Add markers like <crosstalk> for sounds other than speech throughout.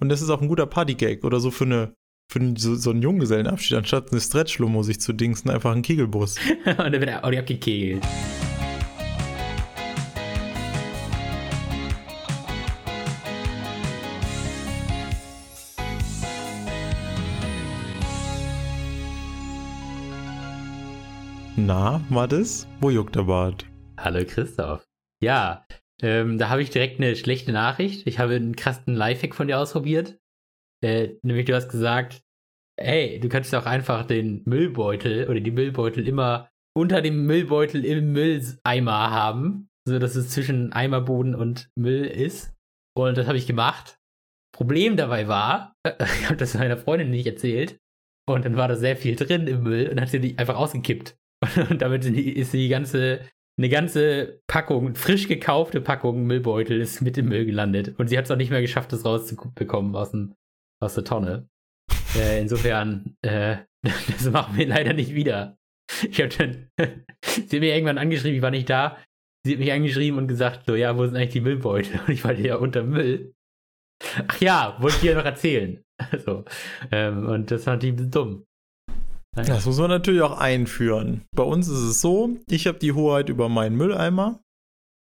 Und das ist auch ein guter Partygag oder so für eine für so, so einen Junggesellenabschied, anstatt eine Stretch-Lomo sich zu dingsen, einfach ein Kegelbus. <laughs> und dann wird er auch abgekegelt. Na, war das? Wo juckt der Bart? Hallo Christoph. Ja, ähm, da habe ich direkt eine schlechte Nachricht. Ich habe einen krassen Lifehack von dir ausprobiert. Äh, nämlich du hast gesagt, hey, du kannst auch einfach den Müllbeutel oder die Müllbeutel immer unter dem Müllbeutel im Mülleimer haben, so dass es zwischen Eimerboden und Müll ist. Und das habe ich gemacht. Problem dabei war, <laughs> ich habe das meiner Freundin nicht erzählt. Und dann war da sehr viel drin im Müll und hat sie die einfach ausgekippt. <laughs> Und damit ist die ganze, eine ganze Packung, frisch gekaufte Packung Müllbeutel ist mit im Müll gelandet. Und sie hat es auch nicht mehr geschafft, das rauszubekommen aus, dem, aus der Tonne. Äh, insofern, äh, <laughs> das machen wir leider nicht wieder. Ich habe dann, <laughs> sie hat mir irgendwann angeschrieben, ich war nicht da. Sie hat mich angeschrieben und gesagt, so, ja, wo sind eigentlich die Müllbeutel? Und ich war ja unter Müll. Ach ja, wollte ich dir noch erzählen. <laughs> So, ähm, und das fand ich ein bisschen dumm. Das muss man natürlich auch einführen. Bei uns ist es so, ich habe die Hoheit über meinen Mülleimer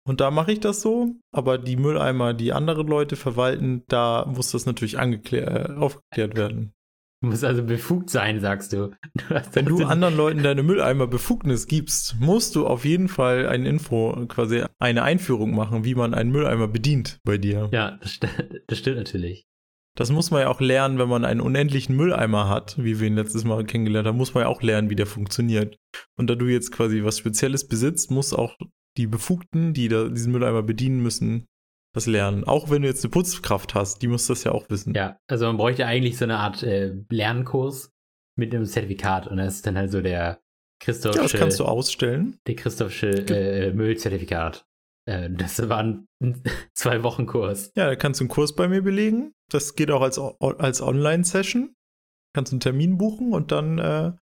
und da mache ich das so, aber die Mülleimer, die andere Leute verwalten, da muss das natürlich äh, aufgeklärt werden. Du musst also befugt sein, sagst du. du Wenn du anderen Leuten deine Mülleimer Befugnis gibst, musst du auf jeden Fall eine Info, quasi eine Einführung machen, wie man einen Mülleimer bedient bei dir. Ja, das, st das stimmt natürlich. Das muss man ja auch lernen, wenn man einen unendlichen Mülleimer hat, wie wir ihn letztes Mal kennengelernt haben, muss man ja auch lernen, wie der funktioniert. Und da du jetzt quasi was Spezielles besitzt, muss auch die Befugten, die da diesen Mülleimer bedienen müssen, das lernen. Auch wenn du jetzt eine Putzkraft hast, die muss das ja auch wissen. Ja, also man bräuchte eigentlich so eine Art äh, Lernkurs mit einem Zertifikat und das ist dann halt so der Christophsche. Ja, das kannst du ausstellen. Der Christophsche äh, Müllzertifikat. Äh, das war ein <laughs> zwei Wochen Kurs. Ja, da kannst du einen Kurs bei mir belegen. Das geht auch als, als Online-Session. Kannst einen Termin buchen und dann äh,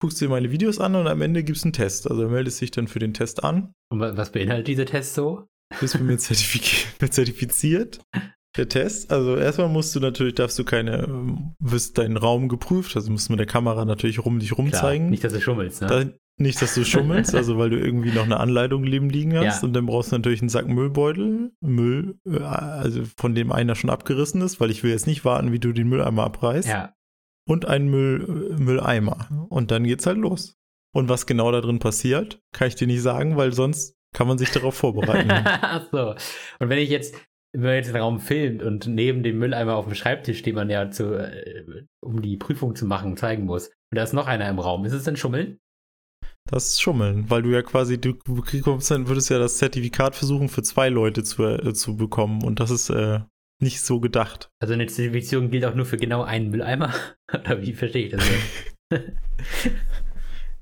guckst dir meine Videos an und am Ende gibst du einen Test. Also meldest dich dann für den Test an. Und was beinhaltet dieser Test so? Bist du mir <laughs> zertifiziert? Der Test, also erstmal musst du natürlich, darfst du keine, wirst deinen Raum geprüft, also musst du mit der Kamera natürlich rum dich rumzeigen. Klar, nicht, dass du schummelst, ne? Nicht, dass du schummelst, also weil du irgendwie noch eine Anleitung neben liegen hast ja. und dann brauchst du natürlich einen Sack Müllbeutel, Müll, äh, also von dem einer schon abgerissen ist, weil ich will jetzt nicht warten, wie du den Mülleimer abreißt. Ja. Und einen Müll, Mülleimer. Und dann geht's halt los. Und was genau da drin passiert, kann ich dir nicht sagen, weil sonst kann man sich darauf vorbereiten. <laughs> Ach so. Und wenn ich jetzt, wenn man jetzt den Raum filmt und neben dem Mülleimer auf dem Schreibtisch, den man ja zu, äh, um die Prüfung zu machen, zeigen muss, und da ist noch einer im Raum, ist es denn Schummeln? Das ist Schummeln, weil du ja quasi, du bekommst dann, würdest ja das Zertifikat versuchen, für zwei Leute zu, äh, zu bekommen. Und das ist äh, nicht so gedacht. Also eine Zertifizierung gilt auch nur für genau einen Mülleimer? <laughs> Oder wie verstehe ich das <laughs>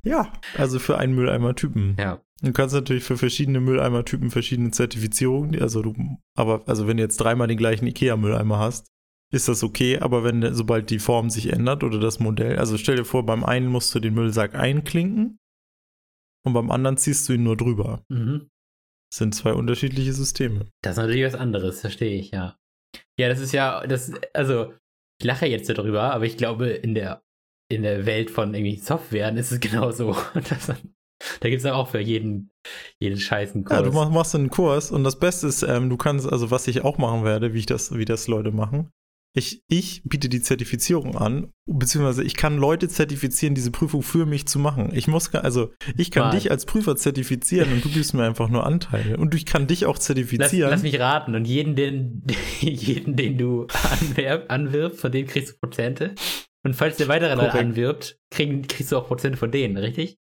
ja, also für einen Mülleimer-Typen. Ja. Du kannst natürlich für verschiedene Mülleimer-Typen verschiedene Zertifizierungen, also du, aber also wenn du jetzt dreimal den gleichen IKEA-Mülleimer hast, ist das okay, aber wenn sobald die Form sich ändert oder das Modell, also stell dir vor, beim einen musst du den Müllsack einklinken und beim anderen ziehst du ihn nur drüber. Mhm. Das sind zwei unterschiedliche Systeme. Das ist natürlich was anderes, verstehe ich, ja. Ja, das ist ja, das, also, ich lache jetzt darüber, aber ich glaube, in der, in der Welt von irgendwie Softwaren ist es <laughs> genauso. Das, da gibt es ja auch für jeden, jeden scheißen Kurs. Ja, du machst, machst einen Kurs und das Beste ist, ähm, du kannst, also was ich auch machen werde, wie ich das, wie das Leute machen, ich, ich biete die Zertifizierung an, beziehungsweise ich kann Leute zertifizieren, diese Prüfung für mich zu machen. Ich muss, also ich kann Mann. dich als Prüfer zertifizieren und du gibst mir einfach nur Anteile. Und ich kann dich auch zertifizieren. Lass, lass mich raten. Und jeden, den, <laughs> jeden, den du anwerb, anwirbst, von dem kriegst du Prozente. Und falls der weitere Leute anwirbt, krieg, kriegst du auch Prozente von denen, richtig?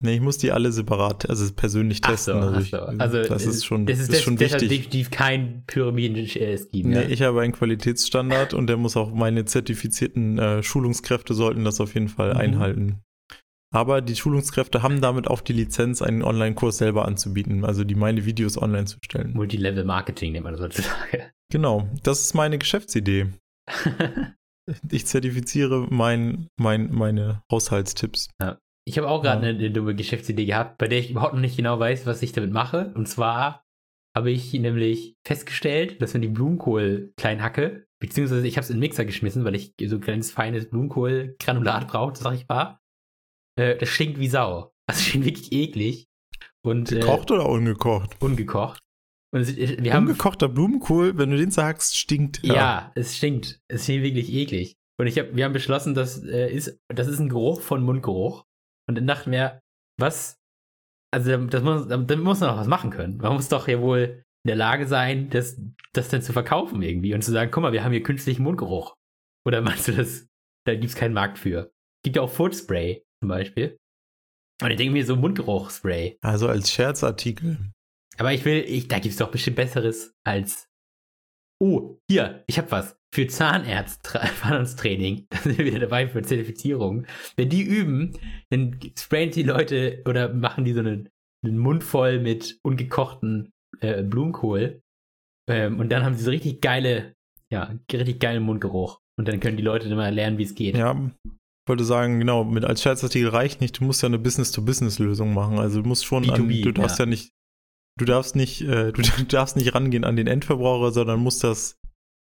Nee, ich muss die alle separat, also persönlich testen. So, also, ich, so. also das ist schon, das ist, ist schon wichtig. definitiv kein Pyramiden-Scheme. Nee, ja? ich habe einen Qualitätsstandard und der muss auch meine zertifizierten äh, Schulungskräfte sollten das auf jeden Fall mhm. einhalten. Aber die Schulungskräfte haben damit auch die Lizenz, einen Online-Kurs selber anzubieten, also die meine Videos online zu stellen. Multilevel-Marketing nennt man das heutzutage. <laughs> Genau, das ist meine Geschäftsidee. <laughs> ich zertifiziere mein, mein, meine Haushaltstipps. Ja. Ich habe auch gerade ja. eine, eine, dumme Geschäftsidee gehabt, bei der ich überhaupt noch nicht genau weiß, was ich damit mache. Und zwar habe ich nämlich festgestellt, dass wenn die Blumenkohl klein hacke, beziehungsweise ich habe es in den Mixer geschmissen, weil ich so ein kleines feines Blumenkohlgranulat brauchte, sag ich mal. Äh, das stinkt wie Sau. Das stinkt wirklich eklig. Und, äh, Gekocht oder ungekocht? Ungekocht. Es, wir haben, Ungekochter Blumenkohl, wenn du den sagst, stinkt. ja. es stinkt. Es stinkt wirklich eklig. Und ich hab, wir haben beschlossen, das, äh, ist, das ist ein Geruch von Mundgeruch. Und dann dachten wir, was? Also, das muss, damit muss man doch was machen können. Man muss doch ja wohl in der Lage sein, das, das dann zu verkaufen irgendwie und zu sagen, guck mal, wir haben hier künstlichen Mundgeruch. Oder <laughs> meinst du das? Da gibt es keinen Markt für. Gibt ja auch Footspray zum Beispiel. Und ich denke mir so Mundgeruchspray. Also als Scherzartikel. Aber ich will, ich, da gibt es doch bestimmt Besseres als. Oh, hier, ich hab was. Für Zahnärzt-Training. <laughs> Da sind wir wieder dabei für Zertifizierung. Wenn die üben, dann sprayen die Leute oder machen die so einen, einen Mund voll mit ungekochten äh, Blumenkohl. Ähm, und dann haben sie so richtig geile, ja, richtig geilen Mundgeruch. Und dann können die Leute mal lernen, wie es geht. Ja, wollte sagen, genau, mit als Scherzartikel reicht nicht, du musst ja eine Business-to-Business-Lösung machen. Also du musst schon an, B2B, du darfst ja, ja nicht, du darfst nicht, äh, du <laughs> darfst nicht rangehen an den Endverbraucher, sondern musst das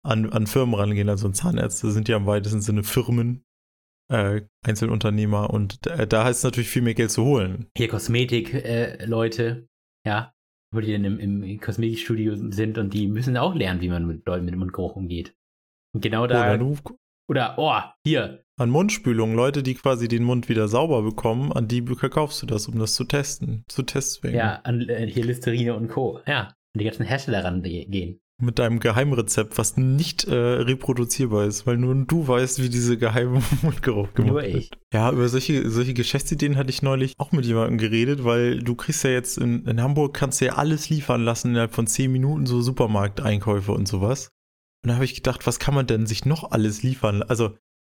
an, an Firmen rangehen. Also Zahnärzte sind ja im weitesten Sinne Firmen, äh, Einzelunternehmer und da, da heißt es natürlich viel mehr Geld zu holen. Hier Kosmetik-Leute, ja, wo die dann im, im Kosmetikstudio sind und die müssen auch lernen, wie man mit Leuten mit dem Mundgeruch umgeht. Und genau da. Oder du Oder, oh, hier. an Mundspülung, Leute, die quasi den Mund wieder sauber bekommen, an die verkaufst du das, um das zu testen, zu Testzwecken. Ja, an, äh, hier Listerine und Co. Ja. Und die ganzen Hersteller rangehen. Mit deinem Geheimrezept, was nicht äh, reproduzierbar ist, weil nur du weißt, wie diese geheime <laughs> Mundgeruch gemacht Nur wird. ich. Ja, über solche, solche Geschäftsideen hatte ich neulich auch mit jemandem geredet, weil du kriegst ja jetzt in, in Hamburg kannst du ja alles liefern lassen innerhalb von 10 Minuten, so Supermarkteinkäufe und sowas. Und da habe ich gedacht, was kann man denn sich noch alles liefern? Also,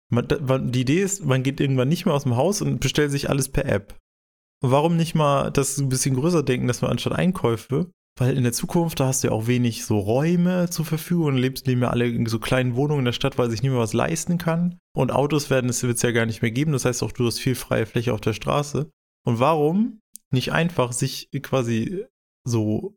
man, die Idee ist, man geht irgendwann nicht mehr aus dem Haus und bestellt sich alles per App. Und warum nicht mal das ein bisschen größer denken, dass man anstatt Einkäufe, weil in der Zukunft, da hast du ja auch wenig so Räume zur Verfügung und lebst leben ja alle in so kleinen Wohnungen in der Stadt, weil sich niemand was leisten kann. Und Autos werden es ja gar nicht mehr geben. Das heißt auch, du hast viel freie Fläche auf der Straße. Und warum nicht einfach sich quasi so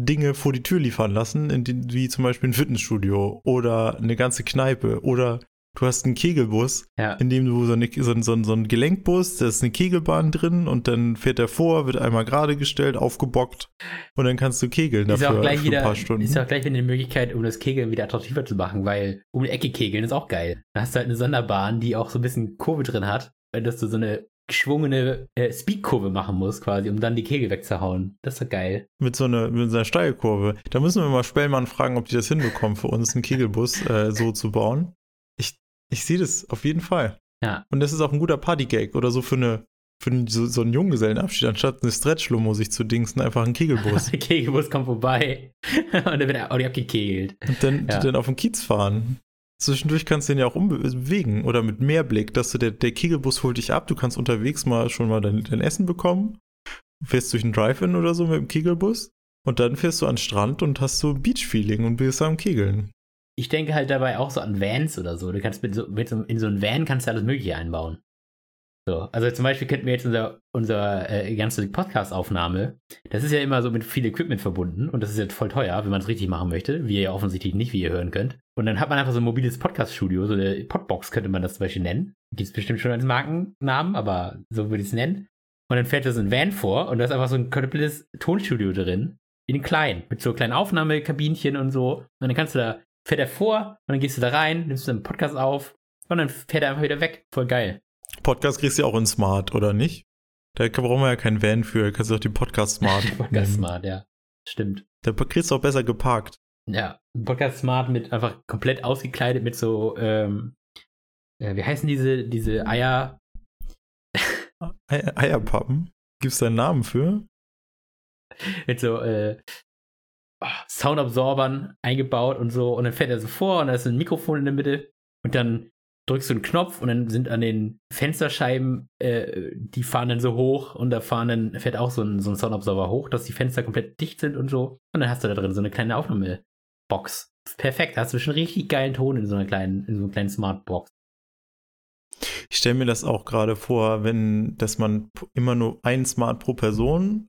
Dinge vor die Tür liefern lassen, die, wie zum Beispiel ein Fitnessstudio oder eine ganze Kneipe oder du hast einen Kegelbus, Ja. in dem du so, eine, so, ein- so, so ein Gelenkbus, da ist eine Kegelbahn drin und dann fährt er vor, wird einmal gerade gestellt, aufgebockt und dann kannst du kegeln Ist dafür auch gleich wieder, ein paar Stunden. ist auch gleich wieder eine Möglichkeit, um das Kegeln wieder attraktiver zu machen, weil um die Ecke kegeln ist auch geil. Da hast du halt eine Sonderbahn, die auch so ein bisschen Kurve drin hat, weil dass du so eine geschwungene äh, Speedkurve machen musst, quasi, um dann die Kegel wegzuhauen. Das ist geil. mit so einer mit so einer Steilkurve. Da müssen wir mal Spellmann fragen, ob die das hinbekommen, für uns einen Kegelbus äh, so zu bauen. Ich, ich sehe das auf jeden Fall. Ja. Und das ist auch ein guter Partygag oder so für eine für so, so einen Junggesellenabschied, anstatt eine Stretch-Limo sich zu dingsen, einfach einen Kegelbus. <laughs> Der Kegelbus kommt vorbei <laughs> und dann wird er Audi abgekegelt. Und dann, Ja. dann auf den Kiez fahren. Zwischendurch kannst du den ja auch umbewegen oder mit Mehrblick, dass du der, der Kegelbus holt dich ab, du kannst unterwegs mal schon mal dein, dein Essen bekommen, fährst durch einen Drive-In oder so mit dem Kegelbus und dann fährst du an den Strand und hast so Beach-Feeling und bist am Kegeln. Ich denke halt dabei auch so an Vans oder so. Du kannst mit so, mit so in so ein Van kannst du alles Mögliche einbauen. So, also zum Beispiel könnten wir jetzt unser, unser äh, ganze Podcast-Aufnahme, das ist ja immer so mit viel Equipment verbunden und das ist ja voll teuer, wenn man es richtig machen möchte, wie ihr ja offensichtlich nicht, wie ihr hören könnt. Und dann hat man einfach so ein mobiles Podcast-Studio, so eine Podbox könnte man das zum Beispiel nennen. Gibt es bestimmt schon als Markennamen, aber so würde ich es nennen. Und dann fährt da so ein Van vor und da ist einfach so ein komplettes Tonstudio drin, in den kleinen, mit so kleinen Aufnahmekabinchen und so. Und dann kannst du da, fährt er vor und dann gehst du da rein, nimmst du einen Podcast auf und dann fährt er einfach wieder weg. Voll geil. Podcast kriegst du ja auch in Smart, oder nicht? Da brauchen wir ja keinen Van für, da kannst du auch den Podcast Smart. <laughs> Podcast nehmen. Smart, ja. Stimmt. Da kriegst du auch besser geparkt. Ja, Podcast Smart mit einfach komplett ausgekleidet mit so, ähm, äh, wie heißen diese, diese Eier? Ei- Eierpappen. Gibt's da einen Namen für? mit so äh, ah, Soundabsorbern eingebaut und so. Und dann fährt er so vor und da ist ein Mikrofon in der Mitte. Und dann drückst du einen Knopf und dann sind an den Fensterscheiben, äh, die fahren dann so hoch und da fahren dann, fährt auch so ein, so ein Soundabsorber hoch, dass die Fenster komplett dicht sind und so. Und dann hast du da drin so eine kleine Aufnahmebox. Perfekt, da hast du schon richtig geilen Ton in so einer kleinen, in so einer kleinen Smartbox. Ich stelle mir das auch gerade vor, wenn, dass man immer nur ein Smart pro Person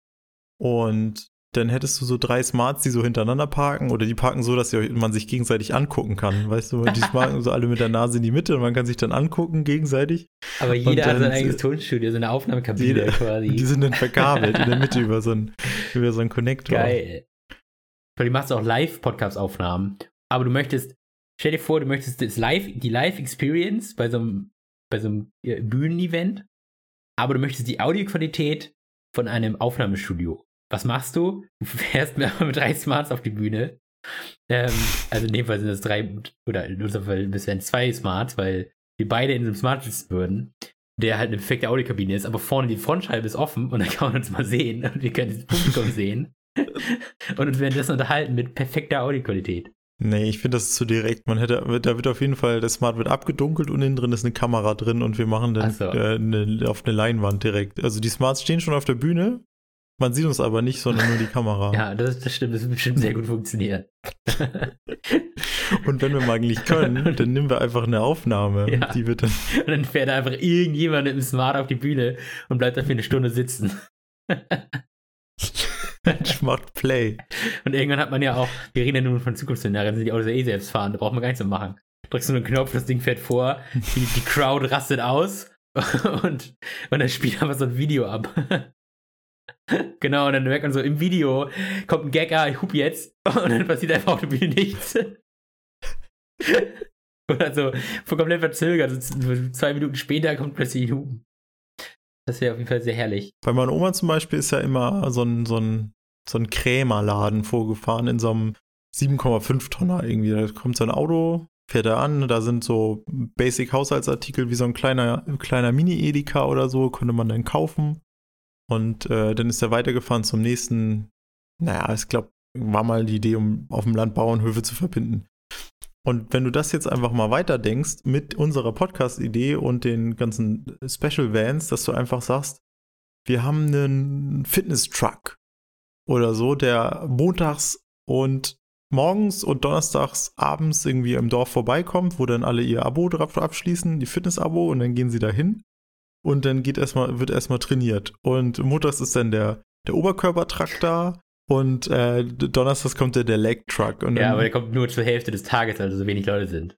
und dann hättest du so drei Smarts, die so hintereinander parken oder die parken so, dass man sich gegenseitig angucken kann. Weißt du, die <laughs> parken so alle mit der Nase in die Mitte und man kann sich dann angucken gegenseitig. Aber jeder hat sein eigenes Tonstudio, so eine Aufnahmekabine jeder, <laughs> quasi. Die sind dann verkabelt in der Mitte über so einen, <laughs> über so einen Connector. Geil. Du machst auch Live-Podcast-Aufnahmen, aber du möchtest, stell dir vor, du möchtest das Live, die Live-Experience bei so einem, bei so einem Bühnenevent, aber du möchtest die Audioqualität von einem Aufnahmestudio. Was machst du? Du <laughs> fährst <laughs> mit drei Smarts auf die Bühne. Ähm, also in dem Fall sind das drei, oder in unserem Fall wären zwei Smarts, weil wir beide in einem Smart sitzen würden, der halt eine perfekte Audiokabine ist, aber vorne die Frontscheibe ist offen und dann <laughs> kann man uns mal sehen und wir können das Publikum sehen und uns währenddessen unterhalten mit perfekter Audioqualität. Nee, ich finde das zu direkt. Man hätte, da wird auf jeden Fall, das Smart wird abgedunkelt und innen drin ist eine Kamera drin und wir machen dann so. äh, eine, auf eine Leinwand direkt. Also die Smarts stehen schon auf der Bühne, man sieht uns aber nicht, sondern nur die Kamera. <laughs> ja, das, das stimmt, das wird bestimmt sehr gut funktionieren. und wenn wir mal eigentlich können, <laughs> dann nehmen wir einfach eine Aufnahme. Ja. Die wird dann und dann fährt einfach irgendjemand mit dem Smart auf die Bühne und bleibt dafür eine Stunde sitzen. <laughs> Macht Play. Und irgendwann hat man ja auch, wir reden ja nun von Zukunftsszenarien, sind die Autos ja eh selbst fahren, da braucht man gar nichts mehr machen. Drückst du nur einen Knopf, das Ding fährt vor, die, die Crowd rastet aus und, und dann spielt einfach so ein Video ab. Genau, und dann merkt man so, im Video kommt ein Gag, ah, ich hup jetzt, und dann passiert einfach auf der Bühne nichts. Oder so, komplett verzögert, also zwei Minuten später kommt plötzlich Hupen. Das wäre auf jeden Fall sehr herrlich. Bei meiner Oma zum Beispiel ist ja immer so ein, so ein, so ein Krämerladen vorgefahren in so einem 7,5 Tonner irgendwie. Da kommt so ein Auto, fährt er an, da sind so Basic-Haushaltsartikel wie so ein kleiner, kleiner Mini-Edeka oder so, könnte man dann kaufen. Und äh, dann ist er weitergefahren zum nächsten, naja, ich glaube, war mal die Idee, um auf dem Land Bauernhöfe zu verbinden. Und wenn du das jetzt einfach mal weiterdenkst mit unserer Podcast-Idee und den ganzen Special Vans, dass du einfach sagst, wir haben einen Fitness-Truck oder so, der montags und morgens und donnerstags abends irgendwie im Dorf vorbeikommt, wo dann alle ihr Abo drauf abschließen, die Fitness-Abo, und dann gehen sie dahin und dann geht erstmal, wird erstmal trainiert. Und montags ist dann der, der Oberkörpertrakt da und äh, donnerstags kommt der, der Leg Truck. Und ja, dann, aber der kommt nur zur Hälfte des Tages, also so wenig Leute sind.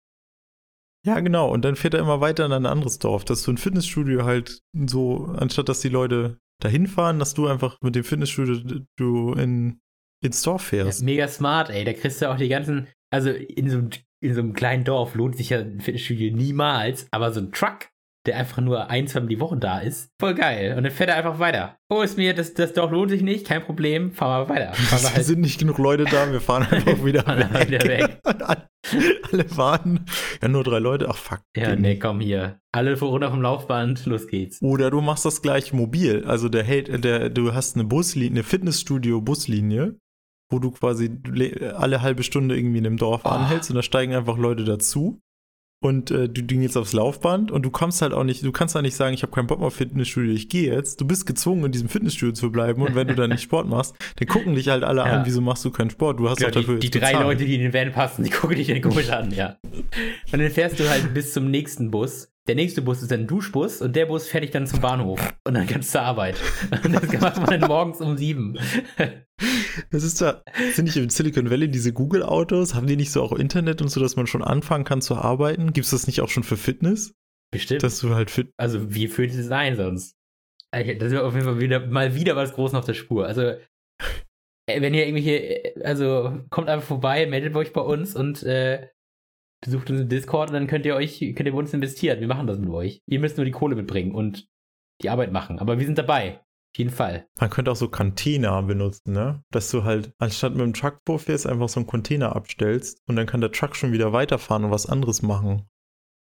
Ja, genau. Und dann fährt er immer weiter in ein anderes Dorf, dass du ein Fitnessstudio halt so, anstatt dass die Leute dahin fahren, dass du einfach mit dem Fitnessstudio du in, ins Dorf fährst. Ja, mega smart, ey. Da kriegst du auch die ganzen, also in so, in so einem kleinen Dorf lohnt sich ja ein Fitnessstudio niemals, aber so ein Truck der einfach nur ein, zwei Mal die Woche da ist. Voll geil. Und dann fährt er einfach weiter. Oh, ist mir, das, das doch lohnt sich nicht, kein Problem, fahren wir weiter. <laughs> Fahren wir halt. sind nicht genug Leute da, wir fahren <laughs> einfach wieder weg. wieder weg. <laughs> alle warten. Ja, nur drei Leute, ach fuck. Ja, nee, komm hier. Alle runter vom Laufband, los geht's. Oder du machst das gleich mobil. Also der hält, der, du hast eine Buslinie, eine Fitnessstudio-Buslinie wo du quasi alle halbe Stunde irgendwie in einem Dorf oh. anhältst und da steigen einfach Leute dazu und äh, du, du gehst aufs Laufband und du kommst halt auch nicht, du kannst da nicht sagen, ich habe keinen Bock mehr auf Fitnessstudio, ich gehe jetzt. Du bist gezwungen, in diesem Fitnessstudio zu bleiben und wenn du da nicht Sport machst, dann gucken dich halt alle ja. an, wieso machst du keinen Sport? Du hast genau, doch dafür Die, die drei Leute, die in den Van passen, die gucken dich dann komisch an, ja. Und dann fährst du halt bis zum nächsten Bus. Der nächste Bus ist ein Duschbus und der Bus fährt dich dann zum Bahnhof und dann kannst du zur Arbeit. <laughs> Und das macht man dann morgens um sieben. Das ist da, sind nicht im Silicon Valley diese Google-Autos? Haben die nicht so auch Internet und so, dass man schon anfangen kann zu arbeiten? Gibt es das nicht auch schon für Fitness? Bestimmt. Dass du halt fit. Also, wie fühlt es sein sonst? Das ist auf jeden Fall wieder, mal wieder was Großes auf der Spur. Also, äh, wenn ihr irgendwelche, äh, also kommt einfach vorbei, meldet euch bei uns und äh, besucht unseren Discord und dann könnt ihr euch, könnt ihr bei uns investieren. Wir machen das mit euch. Ihr müsst nur die Kohle mitbringen und die Arbeit machen. Aber wir sind dabei. Auf jeden Fall. Man könnte auch so Container benutzen, ne? Dass du halt, anstatt mit dem Truck vorfährst, einfach so einen Container abstellst und dann kann der Truck schon wieder weiterfahren und was anderes machen.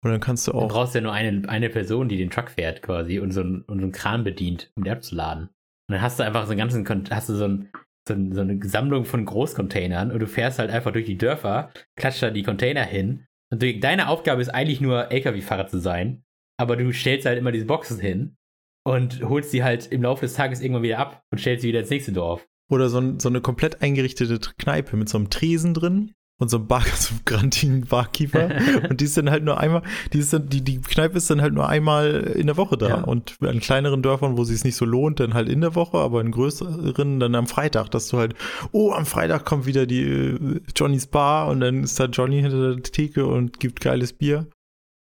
Und dann kannst du auch. Du brauchst ja nur eine, eine Person, die den Truck fährt quasi und so, einen, und so einen Kran bedient, um den abzuladen. Und dann hast du einfach so einen ganzen, hast du so, ein, so, ein, so eine Sammlung von Großcontainern und du fährst halt einfach durch die Dörfer, klatscht da die Container hin. Und deine Aufgabe ist eigentlich nur, LKW-Fahrer zu sein. Aber du stellst halt immer diese Boxen hin und holst sie halt im Laufe des Tages irgendwann wieder ab und stellst sie wieder ins nächste Dorf. Oder so, so eine komplett eingerichtete Kneipe mit so einem Tresen drin und so ein Bar, <laughs> so ein Grandin-Barkeeper. <laughs> und die ist dann halt nur einmal, die ist dann, die, die Kneipe ist dann halt nur einmal in der Woche da. Ja. Und an kleineren Dörfern, wo sie es nicht so lohnt, dann halt in der Woche, aber in größeren dann am Freitag, dass du halt, oh, am Freitag kommt wieder die äh, Johnnys Bar und dann ist da Johnny hinter der Theke und gibt geiles Bier.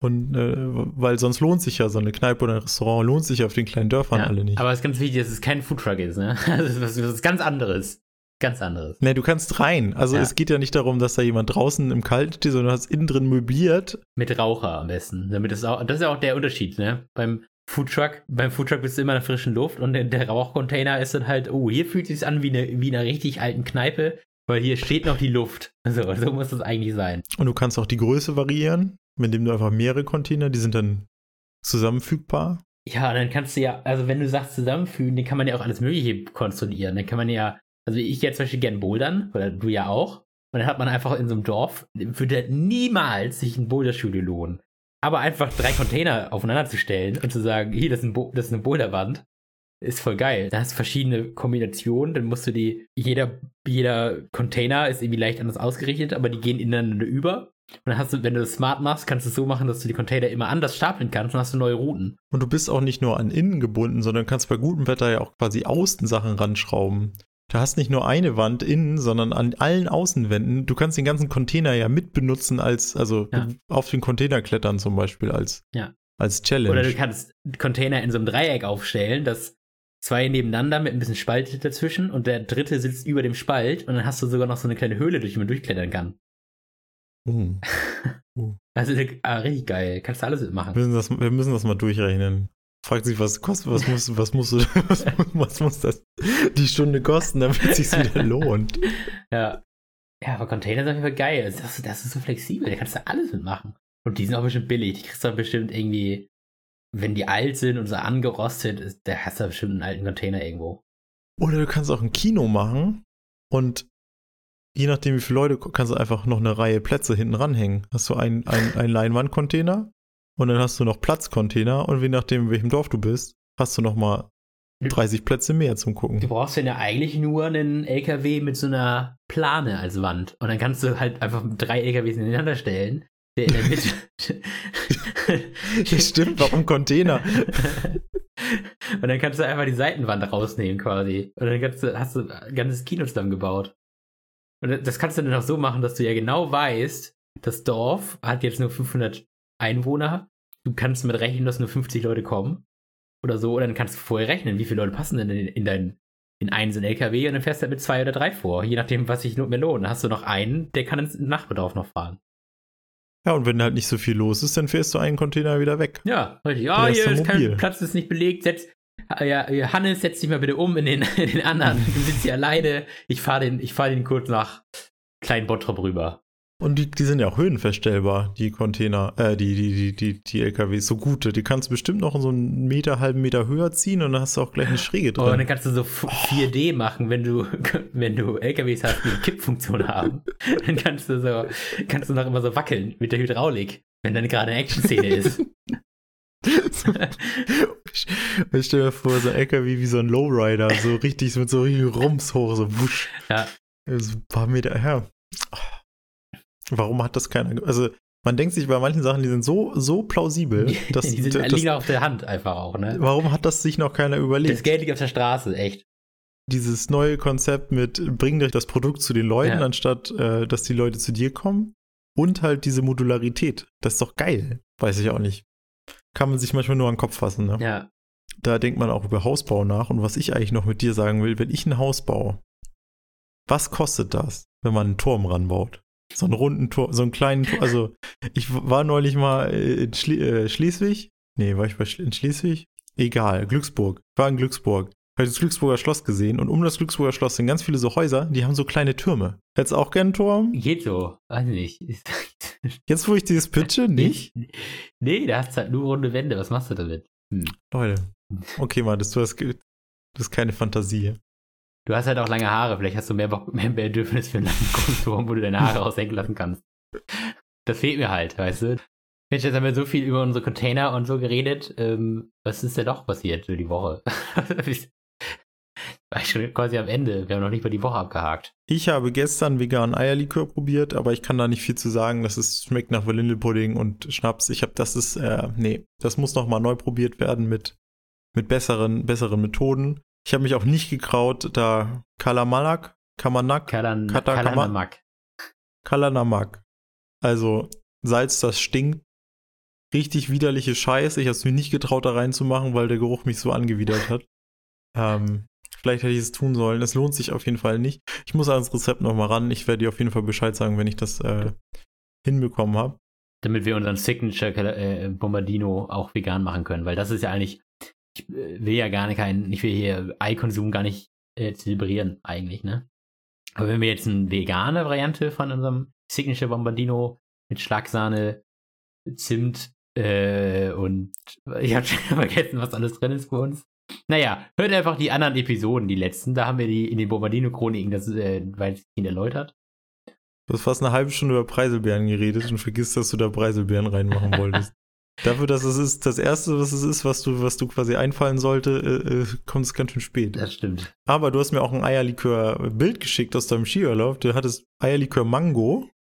Und äh, weil sonst lohnt sich ja so eine Kneipe oder ein Restaurant, lohnt sich auf den kleinen Dörfern Ja, alle nicht. Aber es ist ganz wichtig, dass es kein Foodtruck ist, ne? <laughs> Das ist was, was ganz anderes. Ganz anderes. Ne, du kannst rein. Also Ja. es geht ja nicht darum, dass da jemand draußen im Kalten steht, sondern du hast innen drin möbliert. Mit Raucher am besten. Damit es auch, das ist ja auch der Unterschied, ne? Beim Foodtruck, beim Foodtruck bist du immer in der frischen Luft und der, der Rauchcontainer ist dann halt, oh, hier fühlt es sich an wie eine, wie in einer richtig alten Kneipe, weil hier steht noch die Luft. <laughs> So, so muss das eigentlich sein. Und du kannst auch die Größe variieren, indem du einfach mehrere Container, die sind dann zusammenfügbar. Ja, dann kannst du ja, also wenn du sagst zusammenfügen, dann kann man ja auch alles Mögliche konstruieren. Dann kann man ja, also ich jetzt zum Beispiel gern bouldern, oder du ja auch. Und dann hat man einfach in so einem Dorf, würde niemals sich ein Boulderstudio lohnen. Aber einfach drei Container aufeinander zu stellen und zu sagen, hier, das ist, ein Bo das ist eine Boulderwand, ist voll geil. Da hast du verschiedene Kombinationen, dann musst du die, jeder, jeder Container ist irgendwie leicht anders ausgerichtet, aber die gehen ineinander über. Und dann hast du, wenn du das smart machst, kannst du es so machen, dass du die Container immer anders stapeln kannst und hast du neue Routen. Und du bist auch nicht nur an innen gebunden, sondern kannst bei gutem Wetter ja auch quasi außen Sachen ranschrauben. Du hast nicht nur eine Wand innen, sondern an allen Außenwänden. Du kannst den ganzen Container ja mitbenutzen als, also Ja. auf den Container klettern zum Beispiel als, Ja. als Challenge. Oder du kannst Container in so einem Dreieck aufstellen, dass zwei nebeneinander mit ein bisschen Spalt dazwischen und der dritte sitzt über dem Spalt und dann hast du sogar noch so eine kleine Höhle, durch die man durchklettern kann. <laughs> Uh. Also ah, richtig geil. Kannst du alles mitmachen. Wir müssen, das, wir müssen das mal durchrechnen. Fragt sich, was kostet, was muss, was muss, <laughs> was, was muss das die Stunde kosten, damit es sich wieder <laughs> lohnt. Ja. Ja, aber Container sind auf jeden Fall geil. Das, das ist so flexibel, da kannst du alles mitmachen. Und die sind auch bestimmt billig. Die kriegst du auch bestimmt irgendwie, wenn die alt sind und so angerostet, ist, da hast du bestimmt einen alten Container irgendwo. Oder du kannst auch ein Kino machen und je nachdem, wie viele Leute, kannst du einfach noch eine Reihe Plätze hinten ranhängen. Hast du einen ein, ein Leinwandcontainer und dann hast du noch Platzcontainer und je nachdem, in welchem Dorf du bist, hast du noch mal 30 Plätze mehr zum Du Gucken. brauchst ja eigentlich nur einen LKW mit so einer Plane als Wand. Und dann kannst du halt einfach drei LKWs ineinander stellen, der in der Mitte. Das <laughs> stimmt, warum Container? <laughs> Und dann kannst du einfach die Seitenwand rausnehmen quasi. Und dann kannst du, hast du ein ganzes Kino zusammengebaut. Und das kannst du dann auch so machen, dass du ja genau weißt, das Dorf hat jetzt nur 500 Einwohner. Du kannst mit rechnen, dass nur 50 Leute kommen. Oder so. Und dann kannst du vorher rechnen, wie viele Leute passen denn in, in dein in einen so LKW und dann fährst du halt mit zwei oder drei vor, je nachdem, was sich mehr lohnt. Hast du noch einen, der kann ins Nachbedarf noch fahren. Ja, und wenn halt nicht so viel los ist, dann fährst du einen Container wieder weg. Ja, richtig. Der Ah, hier ist kein. Platz, ist nicht belegt. Setz, Ah, ja, ja, Hannes, setz dich mal bitte um in den, <laughs> in den anderen. Du sitzt hier alleine. Ich fahre den, ich fahr den kurz nach Klein Bottrop rüber. Und die, die sind ja auch höhenverstellbar, die Container, äh, die, die, die, die, die LKWs, so gute. Die kannst du bestimmt noch so einen Meter, halben Meter höher ziehen und dann hast du auch gleich eine Schräge Oh, und dann drin. kannst du so f- 4D machen, wenn du, <laughs> wenn du LKWs hast, die eine Kippfunktion haben. <laughs> Dann kannst du so, kannst du noch immer so wackeln mit der Hydraulik, wenn dann gerade eine Action-Szene <laughs> ist. ich, ich stell mir vor, so ein LKW wie so ein Lowrider, so richtig mit so richtig Rums hoch, so wusch. Ja. So ein paar Meter her. Warum hat das keiner? Also, man denkt sich bei manchen Sachen, die sind so, so plausibel, <laughs> dass, die sind, das, liegen auf der Hand einfach auch, ne? warum hat das sich noch keiner überlegt? Das Geld liegt auf der Straße, echt. dieses neue Konzept mit bring dir das Produkt zu den Leuten, Ja. anstatt äh, dass die Leute zu dir kommen. Und halt diese Modularität. Das ist doch geil. Weiß ich auch nicht. Kann man sich manchmal nur an den Kopf fassen. Ne? Ja. Da denkt man auch über Hausbau nach. Und was ich eigentlich noch mit dir sagen will, wenn ich ein Haus baue, was kostet das, wenn man einen Turm ranbaut? So einen runden Turm, so einen kleinen Turm. Also, ich war neulich mal in Schlie äh, Schleswig. Nee, war ich bei Schl in Schleswig? Egal, Glücksburg. Ich war in Glücksburg. Habe das Glücksburger Schloss gesehen und um das Glücksburger Schloss sind ganz viele so Häuser, die haben so kleine Türme. Hättest auch gern einen Turm? Geht so. Weiß nicht. Jetzt, wo ich dieses pitche, nicht? Nee, da hast du halt nur runde Wände. Was machst du damit? Hm. Leute. Okay, du hast, ge- du hast keine Fantasie. Du hast halt auch lange Haare. Vielleicht hast du mehr, mehr Bedürfnis für einen langen Kunstturm, wo du deine Haare aushängen lassen kannst. Das fehlt mir halt, weißt du? Mensch, jetzt haben wir so viel über unsere Container und so geredet. Ähm, was ist denn doch passiert für die Woche? <laughs> Schon quasi am Ende. Wir haben noch nicht mal die Woche abgehakt. Ich habe gestern veganen Eierlikör probiert, aber ich kann da nicht viel zu sagen. Das ist, schmeckt nach Vanillepudding und Schnaps. Ich habe, das ist, äh, nee, das muss noch mal neu probiert werden mit, mit besseren, besseren Methoden. Ich habe mich auch nicht gekraut, da Kalamalak, Kamanak, Kalan Kalanamak. Kalanamak. Also Salz, das stinkt. Richtig widerliche Scheiße. Ich habe es mir nicht getraut, da reinzumachen, weil der Geruch mich so angewidert hat. <laughs> Ähm, vielleicht hätte ich es tun sollen. Es lohnt sich auf jeden Fall nicht. Ich muss ans Rezept nochmal ran. Ich werde dir auf jeden Fall Bescheid sagen, wenn ich das äh, hinbekommen habe. Damit wir unseren Signature äh, Bombardino auch vegan machen können. Weil das ist ja eigentlich, ich äh, will ja gar nicht keinen, ich will hier Eikonsum gar nicht äh, zelebrieren, eigentlich, ne? Aber wenn wir jetzt eine vegane Variante von unserem Signature Bombardino mit Schlagsahne, Zimt äh, und <laughs> ich habe schon vergessen, was alles drin ist bei uns. Naja, hört einfach die anderen Episoden, die letzten. Da haben wir die in den Bombardino-Chroniken das äh, weitestgehend erläutert. Du hast fast eine halbe Stunde über Preiselbeeren geredet und vergisst, dass du da Preiselbeeren reinmachen wolltest. Dafür, dass es ist das erste, was es ist, was du, was du quasi einfallen sollte, äh, äh, kommt es ganz schön spät. Das stimmt. Aber du hast mir auch ein Eierlikör-Bild geschickt aus deinem Skiurlaub. Du hattest Eierlikör Mango.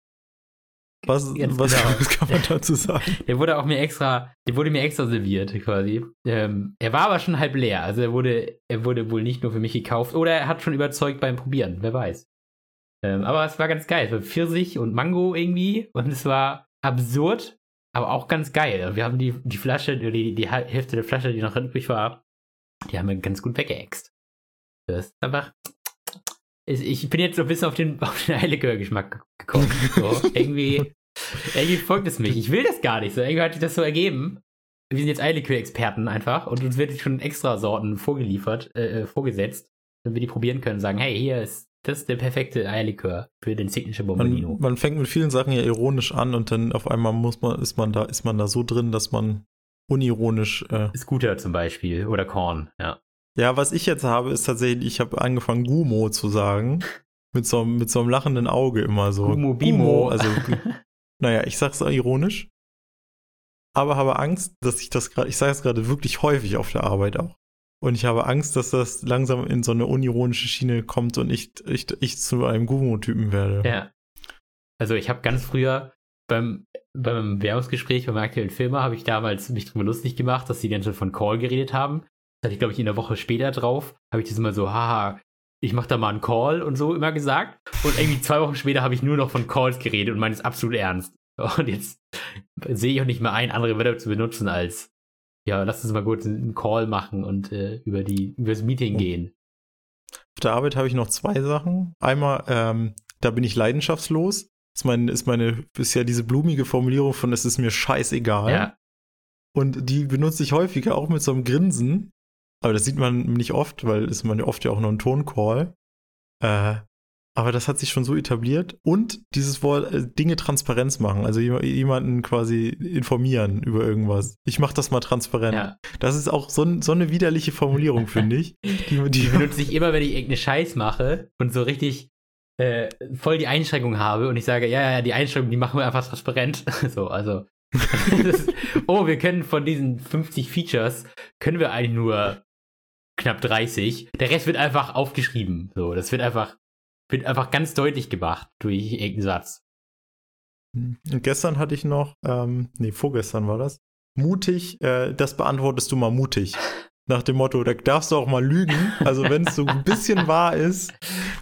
Was, Ganz was, genau. <laughs> kann man dazu sagen? Der wurde auch mir extra, der wurde mir extra serviert, quasi. Ähm, er war aber schon halb leer. Also er wurde, er wurde wohl nicht nur für mich gekauft. Oder er hat schon überzeugt beim Probieren, wer weiß. Ähm, aber es war ganz geil. Es war Pfirsich und Mango irgendwie. Und es war absurd, aber auch ganz geil. Wir haben die, die Flasche, die, die Hälfte der Flasche, die noch übrig war, die haben wir ganz gut weggeext. Das ist einfach. Ich bin jetzt so ein bisschen auf den, <laughs> auf den Eierlikör-Geschmack gekommen. So, irgendwie, irgendwie folgt es mich. Ich will das gar nicht so. Irgendwie hat sich das so ergeben. Wir sind jetzt Eierlikör-Experten einfach und uns wird schon extra Sorten vorgeliefert, äh, vorgesetzt, damit wir die probieren können. Sagen, hey, hier ist das ist der perfekte Eierlikör für den Signature Bombardino. Man, man fängt mit vielen Sachen ja ironisch an und dann auf einmal muss man, ist man da, ist man da so drin, dass man unironisch. Äh Scooter zum Beispiel oder Korn, ja. ja, was ich jetzt habe, ist tatsächlich, ich habe angefangen, Gumo zu sagen. Mit so, einem- mit so einem lachenden Auge immer so. Gumo Bimo. also, <laughs> naja, ich sag's auch ironisch. Aber habe Angst, dass ich das gerade, ich sage es gerade wirklich häufig auf der Arbeit auch. Und ich habe Angst, dass das langsam in so eine unironische Schiene kommt und ich, ich, ich zu einem Gumo-Typen werde. Ja. Also ich habe ganz früher beim, beim Bewerbungsgespräch beim aktuellen Firma habe ich damals mich drüber lustig gemacht, dass die dann schon von Call geredet haben. Das hatte ich, glaube ich, in der Woche später drauf. Habe ich das immer so, haha, ich mache da mal einen Call und so immer gesagt. Und irgendwie zwei Wochen später habe ich nur noch von Calls geredet und meine es absolut ernst. <laughs> Und jetzt sehe ich auch nicht mehr ein, andere Wörter zu benutzen als, ja, lass uns mal kurz einen Call machen und äh, über, die, über das Meeting gehen. Auf der Arbeit habe ich noch zwei Sachen. Einmal, ähm, da bin ich leidenschaftslos. Ist, mein, ist meine, ist ja diese blumige Formulierung von, es ist mir scheißegal. Ja, Und die benutze ich häufiger auch mit so einem Grinsen. Aber das sieht man nicht oft, weil ist man ja oft ja auch nur ein Toncall. Äh, aber das hat sich schon so etabliert. Und dieses Wort, äh, Dinge Transparenz machen. Also jem- jemanden quasi informieren über irgendwas. Ich mache das mal transparent. ja. Das ist auch so, so eine widerliche Formulierung, <laughs> finde ich. Die, die, benutze ich immer, wenn ich irgendeinen Scheiß mache und so richtig äh, voll die Einschränkung habe und ich sage, ja, ja, die Einschränkung, die machen wir einfach transparent. <laughs> so, also. <laughs> ist, oh, wir können von diesen 50 Features, können wir eigentlich nur knapp 30. Der Rest wird einfach aufgeschrieben. So, das wird einfach, wird einfach ganz deutlich gemacht durch irgendeinen Satz. Und gestern hatte ich noch, ähm, nee, vorgestern war das, mutig, äh, das beantwortest du mal mutig. Nach dem Motto, da darfst du auch mal lügen. Also wenn es so ein bisschen wahr ist,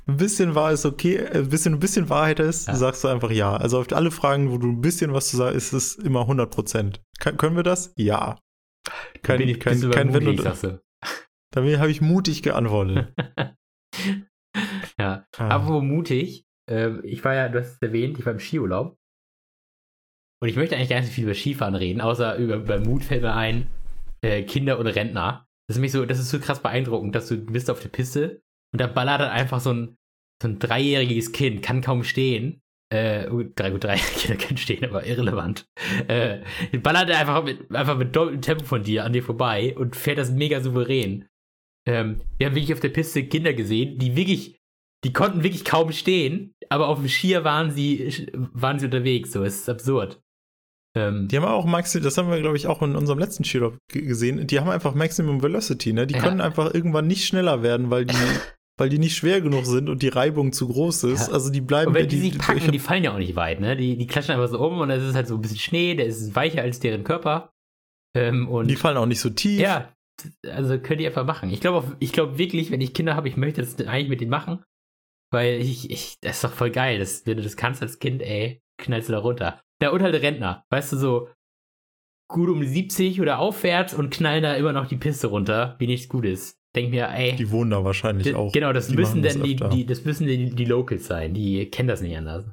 ein bisschen wahr ist okay, äh, ein bisschen, ein bisschen Wahrheit ist, Ja. sagst du einfach ja. Also auf alle Fragen, wo du ein bisschen was zu sagen, ist es immer 100 Prozent. können wir das? Ja. Kein, bin ich, kein, kein Wenn mutig, und, sagst du. damit habe ich mutig geantwortet. <laughs> ja. Ah. Apropos mutig, ähm, ich war ja, du hast es erwähnt, ich war im Skiurlaub. Und ich möchte eigentlich gar nicht so viel über Skifahren reden, außer über, über Mut fällt mir ein, äh, Kinder oder Rentner. Das ist mich so, das ist so krass beeindruckend, dass du bist auf der Piste und da ballert dann einfach so ein, so ein dreijähriges Kind, kann kaum stehen. Äh, gut, drei, gut, drei <laughs> Kinder können stehen, aber irrelevant. Äh, ballert er einfach mit, einfach mit doppeltem Tempo von dir an dir vorbei und fährt das mega souverän. Ähm, wir haben wirklich auf der Piste Kinder gesehen, die wirklich, die konnten wirklich kaum stehen, aber auf dem Skier waren sie, waren sie unterwegs. So, es ist absurd. Ähm, Die haben auch Maxi, das haben wir, glaube ich, auch in unserem letzten g- gesehen. Die haben einfach Maximum Velocity, ne? Die Ja. können einfach irgendwann nicht schneller werden, weil die <laughs> weil die nicht schwer genug sind und die Reibung zu groß ist. Ja. Also die bleiben Und wenn die die, sich packen, hab- die fallen ja auch nicht weit, ne? Die, die klatschen einfach so um und es ist halt so ein bisschen Schnee, der ist weicher als deren Körper. Ähm, und die fallen auch nicht so tief. ja, also könnt ihr einfach machen. Ich glaube ich glaube wirklich, wenn ich Kinder habe, ich möchte das eigentlich mit denen machen. Weil ich, ich, das ist doch voll geil. Das, wenn du das kannst als Kind, ey, knallst du da runter. Ja, und halt Rentner. Weißt du, so gut um die 70 oder aufwärts und knallen da immer noch die Piste runter, wie nichts Gutes. Denk mir, ey. Die wohnen da wahrscheinlich auch. Genau, das Die müssen denn die, die, das müssen die, die Locals sein. Die kennen das nicht anders.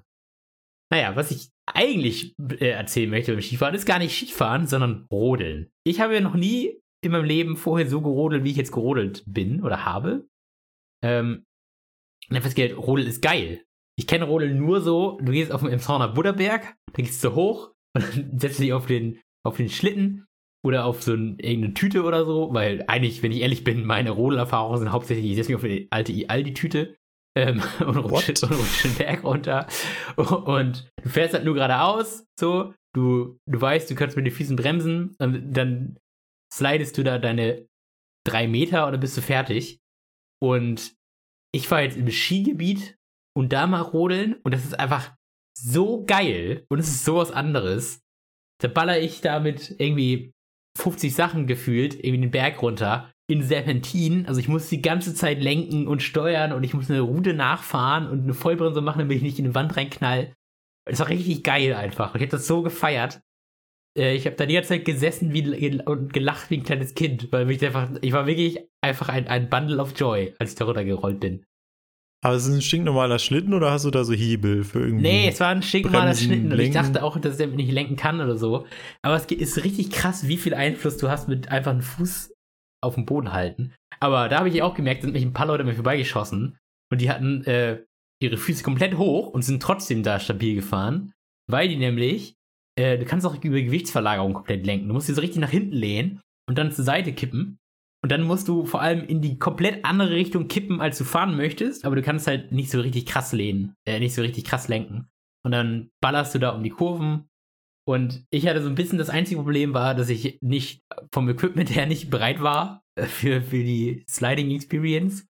Naja, was ich eigentlich äh, erzählen möchte beim Skifahren, ist gar nicht Skifahren, sondern Rodeln. Ich habe ja noch nie in meinem Leben vorher so gerodelt, wie ich jetzt gerodelt bin oder habe. Ähm, und dann festgestellt, Rodeln ist geil. Ich kenne Rodeln nur so, du gehst auf dem Emshorner Budderberg, da gehst du hoch und dann <laughs> setzt du dich auf den, auf den Schlitten oder auf so ein, irgendeine Tüte oder so, weil eigentlich, wenn ich ehrlich bin, meine Rodelerfahrungen sind hauptsächlich, ich setze mich auf eine alte Aldi-Tüte ähm, <laughs> und rutsche What? und rutsche den Berg runter und du fährst halt nur geradeaus, so, du, du weißt, du kannst mit den Füßen bremsen und dann slidest du da deine drei Meter oder bist du fertig und ich war jetzt im Skigebiet und da mal rodeln und das ist einfach so geil und es ist sowas anderes. Da baller ich da mit irgendwie 50 Sachen gefühlt irgendwie den Berg runter in Serpentin. Also ich muss die ganze Zeit lenken und steuern und ich muss eine Route nachfahren und eine Vollbremse machen, damit ich nicht in die Wand reinknall. Das war richtig geil einfach. Ich hätte das so gefeiert. Äh, Ich habe da die ganze Zeit gesessen wie, und gelacht wie ein kleines Kind, weil mich einfach, ich war wirklich einfach ein, ein Bundle of Joy, als ich da runtergerollt bin. Aber ist es ein stinknormaler Schlitten oder hast du da so Hebel für irgendwie? Nee, es war ein stinknormaler Bremsen, Schlitten und ich lenken. dachte auch, dass der nicht lenken kann oder so. Aber es ist richtig krass, wie viel Einfluss du hast mit einfach einem Fuß auf dem Boden halten. Aber da habe ich auch gemerkt, sind mich ein paar Leute mir vorbeigeschossen und die hatten äh, ihre Füße komplett hoch und sind trotzdem da stabil gefahren, weil die nämlich, äh, du kannst auch über Gewichtsverlagerung komplett lenken. Du musst dich so richtig nach hinten lehnen und dann zur Seite kippen. Und dann musst du vor allem in die komplett andere Richtung kippen, als du fahren möchtest, aber du kannst halt nicht so richtig krass lehnen, äh, nicht so richtig krass lenken. Und dann ballerst du da um die Kurven. Und ich hatte so ein bisschen das einzige Problem war, dass ich nicht vom Equipment <laughs> her nicht bereit war äh, für, für die Sliding Experience.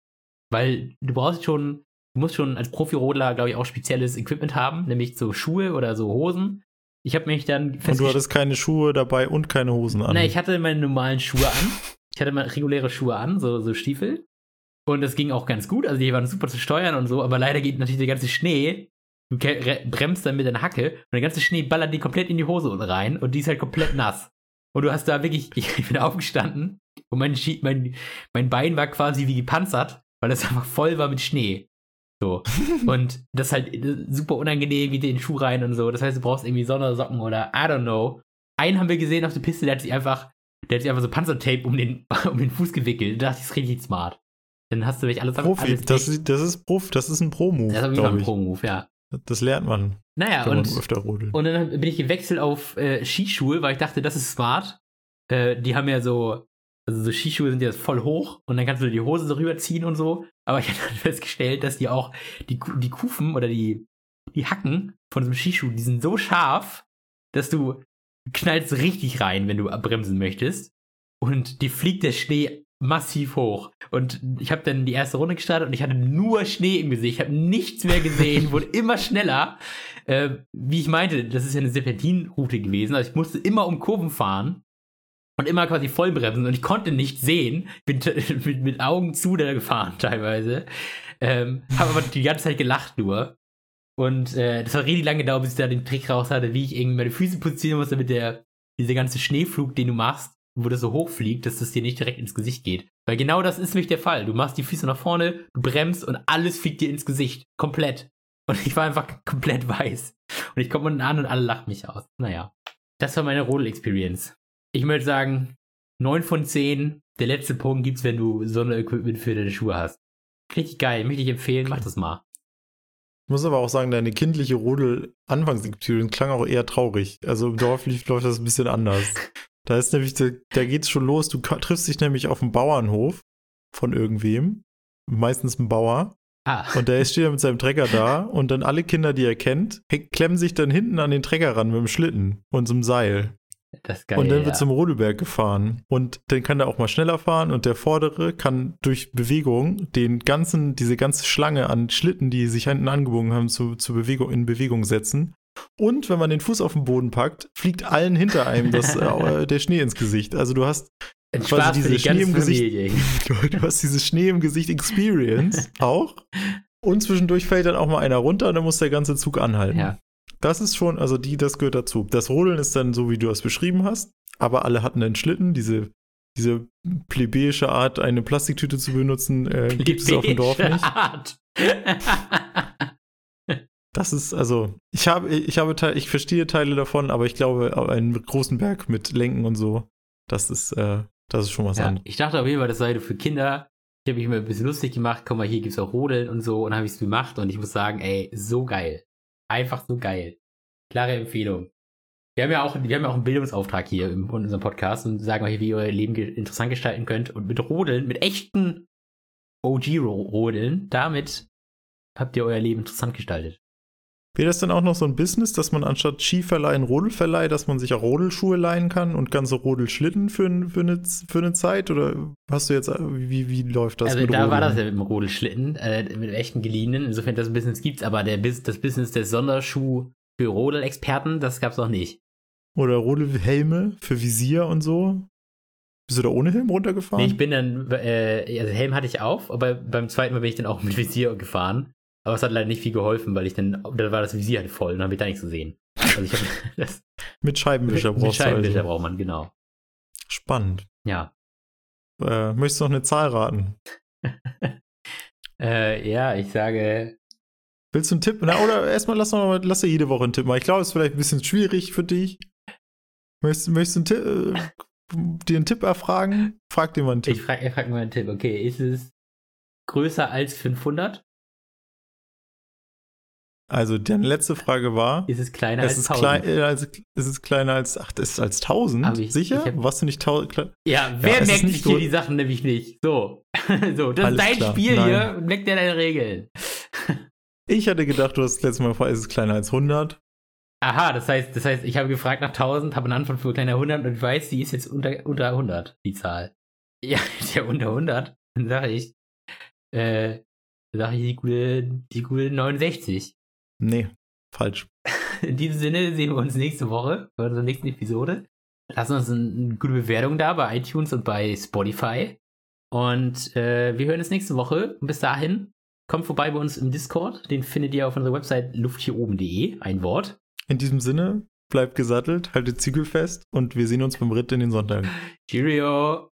Weil du brauchst schon, du musst schon als Profi-Rodler, glaube ich, auch spezielles Equipment haben, nämlich so Schuhe oder so Hosen. Ich habe mich dann Und du festgestellt. hattest keine Schuhe dabei und keine Hosen an. Nein, ich hatte meine normalen Schuhe an. Ich hatte mal reguläre Schuhe an, so, so Stiefel. Und das ging auch ganz gut. Also die waren super zu steuern und so, aber leider geht natürlich der ganze Schnee. Du bremst dann mit deiner Hacke und der ganze Schnee ballert die komplett in die Hose rein und die ist halt komplett nass. Und du hast da wirklich, <laughs> ich bin aufgestanden und mein, mein, mein Bein war quasi wie gepanzert, weil das einfach voll war mit Schnee. So. <laughs> Und das ist halt äh, super unangenehm, wie den Schuh rein und so. Das heißt, du brauchst irgendwie Sondersocken oder I don't know. Einen haben wir gesehen auf der Piste, der hat sich einfach, der hat sich einfach so Panzertape um den, <laughs> um den Fuß gewickelt. Da dachte ich, das ist richtig smart. Dann hast du wirklich alles Profi, alles das, ist- das ist Prof, das ist ein Pro-Move, das ist ein. Pro-Move, ja. Das lernt man, Naja, wenn und, man öfter rodelt. und dann bin ich gewechselt auf äh, Skischuhe, weil ich dachte, das ist smart. Äh, die haben ja so, also so Skischuhe sind ja voll hoch und dann kannst du die Hose so rüberziehen und so. Aber ich <laughs> habe dann festgestellt, dass die auch, die, die Kufen oder die, die Hacken von so einem Skischuh, die sind so scharf, dass du knallst richtig rein, wenn du bremsen möchtest. Und die fliegt der Schnee massiv hoch. Und ich habe dann die erste Runde gestartet und ich hatte nur Schnee im Gesicht. Ich habe nichts mehr gesehen, wurde <laughs> immer schneller. Äh, wie ich meinte, das ist ja eine Serpentinroute gewesen. Also ich musste immer um Kurven fahren und immer quasi vollbremsen und ich konnte nicht sehen. Bin <laughs> mit, mit Augen zu da gefahren teilweise. Ähm, habe aber die ganze Zeit gelacht nur. Und äh, das hat richtig lange gedauert, bis ich da den Trick raus hatte, wie ich irgendwie meine Füße positionieren muss, damit der, dieser ganze Schneeflug, den du machst, wo das so hoch fliegt, dass das dir nicht direkt ins Gesicht geht. Weil genau das ist nämlich der Fall. Du machst die Füße nach vorne, du bremst und alles fliegt dir ins Gesicht. Komplett. Und ich war einfach komplett weiß. Und ich komme unten an und alle lachen mich aus. Naja. Das war meine Rodel-Experience. Ich würde sagen, 9 von 10. Der letzte Punkt gibt's, wenn du Sonderequipment für deine Schuhe hast. Richtig geil, möchte ich empfehlen, mach das mal. Ich muss aber auch sagen, deine kindliche Rodel-Anfangsexperience klang auch eher traurig. Also im Dorf lief, läuft das ein bisschen anders. <laughs> Da ist nämlich, da, geht's schon los. Du triffst dich nämlich auf dem Bauernhof von irgendwem. Meistens ein Bauer. Ah, Und der steht mit seinem Trecker da und dann alle Kinder, die er kennt, klemmen sich dann hinten an den Trecker ran mit dem Schlitten und so einem Seil. Geil. und dann wird ja. zum Rodelberg gefahren. Und dann kann der auch mal schneller fahren und der vordere kann durch Bewegung den ganzen, diese ganze Schlange an Schlitten, die sich hinten angebogen haben, zu, zu Bewegung, in Bewegung setzen. Und wenn man den Fuß auf den Boden packt, fliegt allen hinter einem das, <laughs> äh, der Schnee ins Gesicht. Also du hast Ein quasi diese die Schnee im Gesicht. Familie. Du, <laughs> du hast diese Schnee im Gesicht Experience <laughs> auch. Und zwischendurch fällt dann auch mal einer runter und dann muss der ganze Zug anhalten. Ja. Das ist schon, also die, das gehört dazu. Das Rodeln ist dann so, wie du es beschrieben hast, aber alle hatten einen Schlitten, diese, diese plebejische Art, eine Plastiktüte zu benutzen, äh, gibt es auf dem Dorf nicht. Art. <laughs> Das ist, also, ich habe, ich habe, Teil- ich verstehe Teile davon, aber ich glaube, einen großen Berg mit Lenken und so, das ist, äh, das ist schon was ja, anderes. ich dachte auf jeden Fall, das sei für Kinder. Ich habe mich immer ein bisschen lustig gemacht. Guck mal, hier gibt's auch Rodeln und so. Und habe ich es gemacht. Und ich muss sagen, ey, so geil. Einfach so geil. Klare Empfehlung. Wir haben ja auch, wir haben ja auch einen Bildungsauftrag hier in unserem Podcast und sagen euch, wie ihr euer Leben ge interessant gestalten könnt. Und mit Rodeln, mit echten OG-Rodeln, damit habt ihr euer Leben interessant gestaltet. Wäre das dann auch noch so ein Business, dass man anstatt Skiverleih einen Rodelverleih, dass man sich auch Rodelschuhe leihen kann und ganze Rodelschlitten für, für, eine, für eine Zeit? Oder hast du jetzt, wie, wie läuft das also mit da war Rodeln? das ja mit dem Rodelschlitten, äh, mit dem echten geliehenen. Insofern das Business gibt's, aber der, das Business des Sonderschuh für Rodelexperten, das gab's noch nicht. Oder Rodelhelme für Visier und so? Bist du da ohne Helm runtergefahren? Nee, ich bin dann, äh, also Helm hatte ich auf, aber beim zweiten Mal bin ich dann auch mit Visier gefahren. Aber es hat leider nicht viel geholfen, weil ich dann, da war das Visier halt voll und dann habe ich da nichts gesehen. Also ich habe <laughs> das mit Scheibenwischer mit brauchst Scheibenwischer also. braucht man, genau. Spannend. Ja. Äh, möchtest du noch eine Zahl raten? <laughs> Äh, ja, ich sage, Willst du einen Tipp? Na, oder erstmal lass, noch mal, lass dir jede Woche einen Tipp mal. Ich glaube, es ist vielleicht ein bisschen schwierig für dich. Möchtest, möchtest du einen Tipp, äh, dir einen Tipp erfragen? Frag dir mal einen Tipp. ich frage frag mal einen Tipp. Okay, ist es größer als 500? Also, deine letzte Frage war, Ist es kleiner es als ist, 1000? klein, äh, es ist kleiner als, ach, ist als 1000? Hab ich- Sicher? ich hab- Warst du nicht 1000? Ja, wer es ist merkt sich hier die Sachen nämlich nicht? So. <laughs> so, das Alles ist dein klar, Spiel nein. hier und merkt dir deine Regeln. Ich hatte gedacht, du hast das letzte Mal gefragt, ist es kleiner als 100? Aha, das heißt, das heißt, ich habe gefragt nach 1000, habe eine Antwort für kleiner 100 und weiß, die ist jetzt unter, unter 100, die Zahl. <laughs> Ja, ist ja unter 100. Dann sage ich, äh, sage ich die gute, die gute 69. Nee, falsch. In diesem Sinne sehen wir uns nächste Woche bei unserer nächsten Episode. Lassen uns eine, eine gute Bewertung da bei iTunes und bei Spotify. Und äh, wir hören uns nächste Woche. Und bis dahin, kommt vorbei bei uns im Discord. Den findet ihr auf unserer Website lufthieroben.de. Ein Wort. In diesem Sinne, bleibt gesattelt, haltet Zügel fest und wir sehen uns beim Ritt in den Sonntag. Cheerio!